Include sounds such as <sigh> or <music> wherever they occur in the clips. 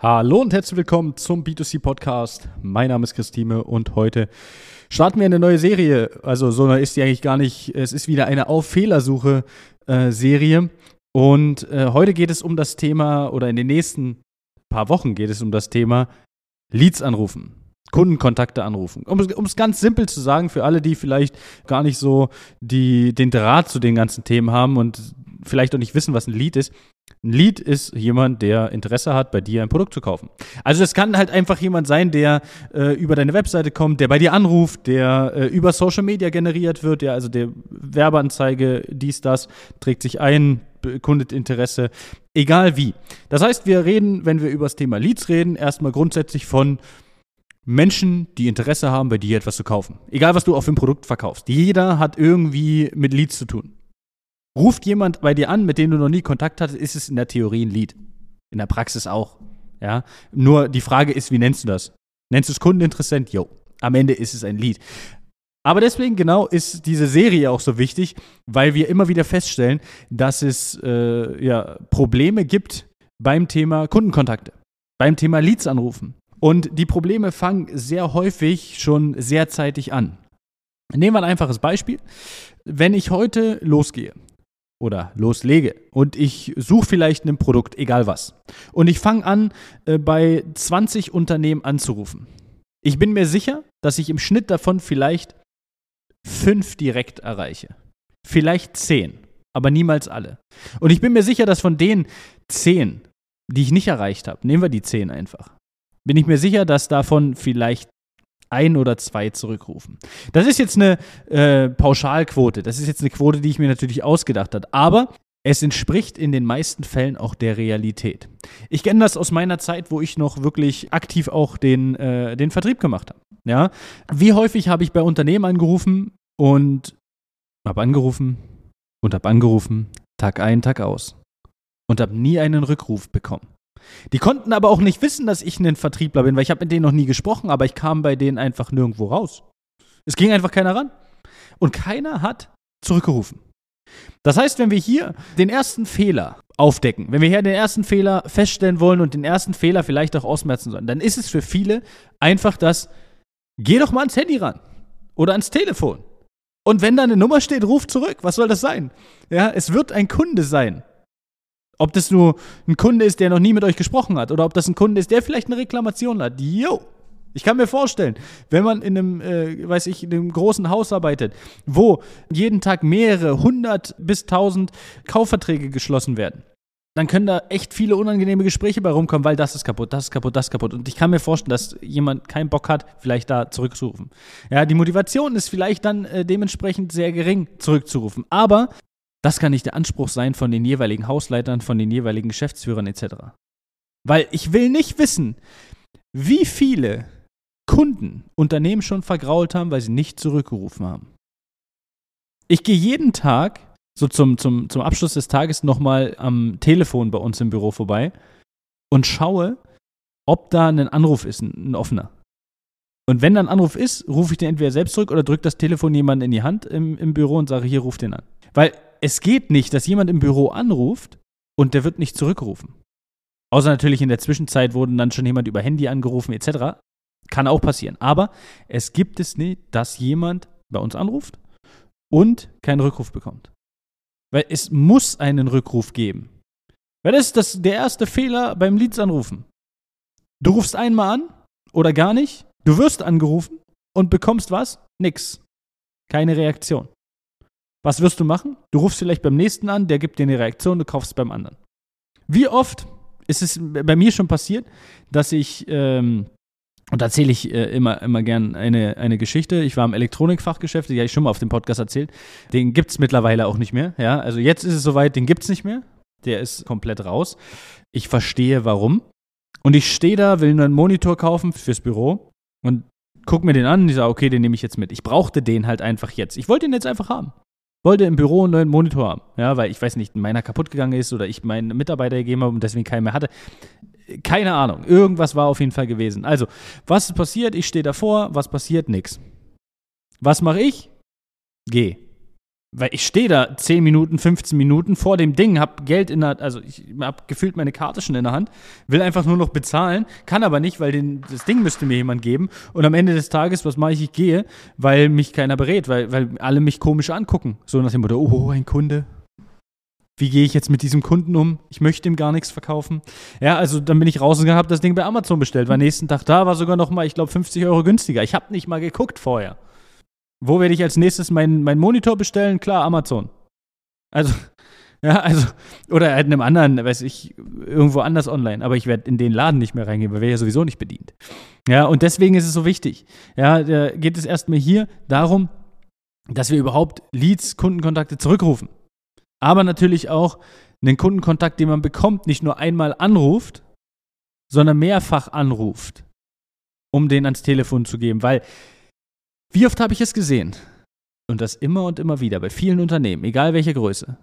Hallo und herzlich willkommen zum B2C Podcast. Mein Name ist Christine und heute starten wir eine neue Serie. Also so ist die eigentlich gar nicht. Es ist wieder eine Auf Fehlersuche äh, Serie und äh, heute geht es um das Thema oder in den nächsten paar Wochen geht es um das Thema Leads anrufen. Kundenkontakte anrufen. Um es ganz simpel zu sagen, für alle, die vielleicht gar nicht so die, den Draht zu den ganzen Themen haben und vielleicht auch nicht wissen, was ein Lead ist. Ein Lead ist jemand, der Interesse hat, bei dir ein Produkt zu kaufen. Also es kann halt einfach jemand sein, der äh, über deine Webseite kommt, der bei dir anruft, der äh, über Social Media generiert wird, ja, also der Werbeanzeige, dies, das, trägt sich ein, bekundet Interesse, egal wie. Das heißt, wir reden, wenn wir über das Thema Leads reden, erstmal grundsätzlich von Menschen, die Interesse haben, bei dir etwas zu kaufen. Egal, was du auf dem Produkt verkaufst. Jeder hat irgendwie mit Leads zu tun. Ruft jemand bei dir an, mit dem du noch nie Kontakt hattest, ist es in der Theorie ein Lead. In der Praxis auch. Ja. Nur die Frage ist, wie nennst du das? Nennst du es Kundeninteressent? Jo. Am Ende ist es ein Lead. Aber deswegen genau ist diese Serie auch so wichtig, weil wir immer wieder feststellen, dass es äh, ja, Probleme gibt beim Thema Kundenkontakte, beim Thema Leads anrufen. Und die Probleme fangen sehr häufig schon sehr zeitig an. Nehmen wir ein einfaches Beispiel. Wenn ich heute losgehe oder loslege und ich suche vielleicht ein Produkt, egal was, und ich fange an, äh, bei 20 Unternehmen anzurufen. Ich bin mir sicher, dass ich im Schnitt davon vielleicht fünf direkt erreiche. Vielleicht zehn, aber niemals alle. Und ich bin mir sicher, dass von den zehn, die ich nicht erreicht habe, nehmen wir die zehn einfach, bin ich mir sicher, dass davon vielleicht ein oder zwei zurückrufen. Das ist jetzt eine äh, Pauschalquote. Das ist jetzt eine Quote, die ich mir natürlich ausgedacht habe. Aber es entspricht in den meisten Fällen auch der Realität. Ich kenne das aus meiner Zeit, wo ich noch wirklich aktiv auch den, äh, den Vertrieb gemacht habe. Ja? Wie häufig habe ich bei Unternehmen angerufen und habe angerufen und habe angerufen, Tag ein, Tag aus. Und habe nie einen Rückruf bekommen. Die konnten aber auch nicht wissen, dass ich ein Vertriebler bin, weil ich habe mit denen noch nie gesprochen, aber ich kam bei denen einfach nirgendwo raus. Es ging einfach keiner ran. Und keiner hat zurückgerufen. Das heißt, wenn wir hier den ersten Fehler aufdecken, wenn wir hier den ersten Fehler feststellen wollen und den ersten Fehler vielleicht auch ausmerzen sollen, dann ist es für viele einfach das, geh doch mal ans Handy ran oder ans Telefon. Und wenn da eine Nummer steht, ruf zurück. Was soll das sein? Ja, es wird ein Kunde sein. Ob das nur ein Kunde ist, der noch nie mit euch gesprochen hat, oder ob das ein Kunde ist, der vielleicht eine Reklamation hat. Jo! Ich kann mir vorstellen, wenn man in einem, äh, weiß ich, in einem großen Haus arbeitet, wo jeden Tag mehrere hundert bis tausend Kaufverträge geschlossen werden, dann können da echt viele unangenehme Gespräche bei rumkommen, weil das ist kaputt, das ist kaputt, das ist kaputt. Und ich kann mir vorstellen, dass jemand keinen Bock hat, vielleicht da zurückzurufen. Ja, die Motivation ist vielleicht dann äh, dementsprechend sehr gering, zurückzurufen. Aber das kann nicht der Anspruch sein von den jeweiligen Hausleitern, von den jeweiligen Geschäftsführern etc. Weil ich will nicht wissen, wie viele Kunden Unternehmen schon vergrault haben, weil sie nicht zurückgerufen haben. Ich gehe jeden Tag, so zum, zum, zum Abschluss des Tages, nochmal am Telefon bei uns im Büro vorbei und schaue, ob da ein Anruf ist, ein, ein offener. Und wenn da ein Anruf ist, rufe ich den entweder selbst zurück oder drücke das Telefon jemandem in die Hand im, im Büro und sage, hier, ruf den an. Weil es geht nicht, dass jemand im Büro anruft und der wird nicht zurückgerufen. Außer natürlich in der Zwischenzeit wurden dann schon jemand über Handy angerufen etc. Kann auch passieren. Aber es gibt es nicht, dass jemand bei uns anruft und keinen Rückruf bekommt. Weil es muss einen Rückruf geben. Weil das ist das, der erste Fehler beim Leads anrufen. Du rufst einmal an oder gar nicht, du wirst angerufen und bekommst was? Nix. Keine Reaktion. Was wirst du machen? Du rufst vielleicht beim nächsten an, der gibt dir eine Reaktion, du kaufst beim anderen. Wie oft ist es bei mir schon passiert, dass ich, ähm, und da erzähle ich äh, immer, immer gern eine, eine Geschichte. Ich war im Elektronikfachgeschäft, die habe ich schon mal auf dem Podcast erzählt. Den gibt es mittlerweile auch nicht mehr. Ja? Also jetzt ist es soweit, den gibt es nicht mehr. Der ist komplett raus. Ich verstehe warum. Und ich stehe da, will nur einen Monitor kaufen fürs Büro und gucke mir den an und ich sage, okay, den nehme ich jetzt mit. Ich brauchte den halt einfach jetzt. Ich wollte den jetzt einfach haben wollte im Büro einen neuen Monitor haben. Ja, weil ich weiß nicht, meiner kaputt gegangen ist oder ich meinen Mitarbeiter gegeben habe und deswegen keinen mehr hatte. Keine Ahnung. Irgendwas war auf jeden Fall gewesen. Also, was passiert? Ich stehe davor. Was passiert? Nix. Was mache ich? Geh. Weil ich stehe da 10 Minuten, 15 Minuten vor dem Ding, hab Geld in der, also ich hab gefühlt meine Karte schon in der Hand, will einfach nur noch bezahlen, kann aber nicht, weil den, das Ding müsste mir jemand geben. Und am Ende des Tages, was mache ich? Ich gehe, weil mich keiner berät, weil, weil alle mich komisch angucken. So nach dem Motto, oh, ein Kunde. Wie gehe ich jetzt mit diesem Kunden um? Ich möchte ihm gar nichts verkaufen. Ja, also dann bin ich rausgegangen, habe das Ding bei Amazon bestellt. War nächsten Tag da, war sogar noch mal, ich glaube, 50 Euro günstiger. Ich habe nicht mal geguckt vorher. Wo werde ich als nächstes meinen mein Monitor bestellen? Klar, Amazon. Also, <laughs> ja, also, oder halt in einem anderen, weiß ich, irgendwo anders online. Aber ich werde in den Laden nicht mehr reingehen, weil wäre ja sowieso nicht bedient. Ja, und deswegen ist es so wichtig. Ja, da geht es erstmal hier darum, dass wir überhaupt Leads, Kundenkontakte zurückrufen. Aber natürlich auch einen Kundenkontakt, den man bekommt, nicht nur einmal anruft, sondern mehrfach anruft, um den ans Telefon zu geben. Weil wie oft habe ich es gesehen? Und das immer und immer wieder bei vielen Unternehmen, egal welche Größe,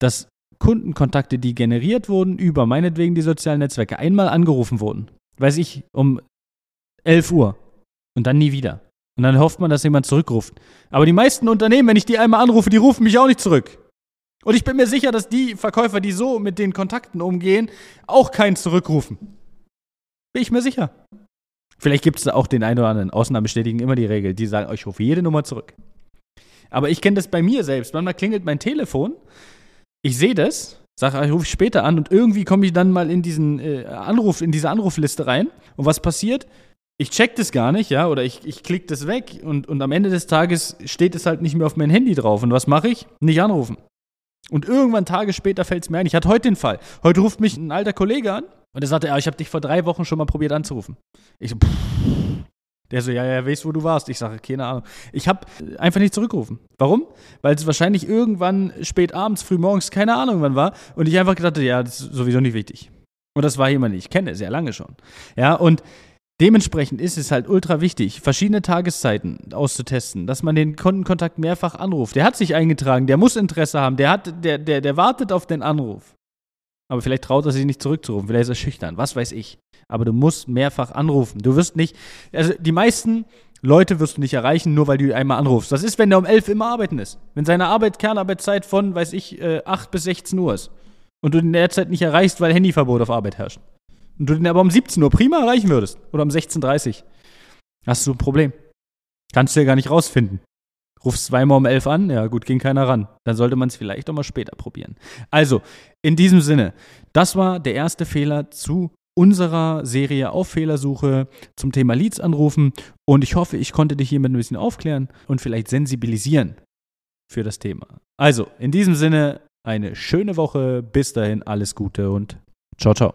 dass Kundenkontakte, die generiert wurden über meinetwegen die sozialen Netzwerke, einmal angerufen wurden. Weiß ich, um 11 Uhr und dann nie wieder. Und dann hofft man, dass jemand zurückruft. Aber die meisten Unternehmen, wenn ich die einmal anrufe, die rufen mich auch nicht zurück. Und ich bin mir sicher, dass die Verkäufer, die so mit den Kontakten umgehen, auch keinen zurückrufen. Bin ich mir sicher. Vielleicht gibt es auch den einen oder anderen. Ausnahmen bestätigen immer die Regel. Die sagen, ich rufe jede Nummer zurück. Aber ich kenne das bei mir selbst. Manchmal klingelt mein Telefon, ich sehe das, sage, ich rufe später an und irgendwie komme ich dann mal in diesen äh, Anruf, in diese Anrufliste rein. Und was passiert? Ich check das gar nicht, ja, oder ich, ich klicke das weg und, und am Ende des Tages steht es halt nicht mehr auf mein Handy drauf. Und was mache ich? Nicht anrufen. Und irgendwann Tage später fällt es mir ein. Ich hatte heute den Fall. Heute ruft mich ein alter Kollege an und er sagte, ja, ich habe dich vor drei Wochen schon mal probiert anzurufen. Ich so, pff. Der so, ja, ja, weißt, wo du warst. Ich sage, keine Ahnung. Ich habe einfach nicht zurückgerufen. Warum? Weil es wahrscheinlich irgendwann spät abends, früh morgens, keine Ahnung wann war. Und ich einfach gedacht, ja, das ist sowieso nicht wichtig. Und das war jemand, den ich kenne, sehr lange schon. Ja, und dementsprechend ist es halt ultra wichtig, verschiedene Tageszeiten auszutesten, dass man den Kundenkontakt mehrfach anruft. Der hat sich eingetragen, der muss Interesse haben, der, hat, der, der, der wartet auf den Anruf. Aber vielleicht traut er sich nicht zurückzurufen, vielleicht ist er schüchtern, was weiß ich. Aber du musst mehrfach anrufen. Du wirst nicht, also die meisten Leute wirst du nicht erreichen, nur weil du einmal anrufst. Das ist, wenn der um 11 immer arbeiten ist. Wenn seine Arbeit, Kernarbeitszeit von, weiß ich, 8 äh, bis 16 Uhr ist. Und du in der Zeit nicht erreichst, weil Handyverbot auf Arbeit herrscht. Und du den aber um 17 Uhr prima erreichen würdest. Oder um 16.30 Uhr. Hast du ein Problem. Kannst du ja gar nicht rausfinden. Rufst zweimal um 11 an, ja gut, ging keiner ran. Dann sollte man es vielleicht auch mal später probieren. Also, in diesem Sinne, das war der erste Fehler zu unserer Serie auf Fehlersuche zum Thema Leads anrufen und ich hoffe, ich konnte dich hiermit ein bisschen aufklären und vielleicht sensibilisieren für das Thema. Also, in diesem Sinne, eine schöne Woche, bis dahin alles Gute und ciao, ciao.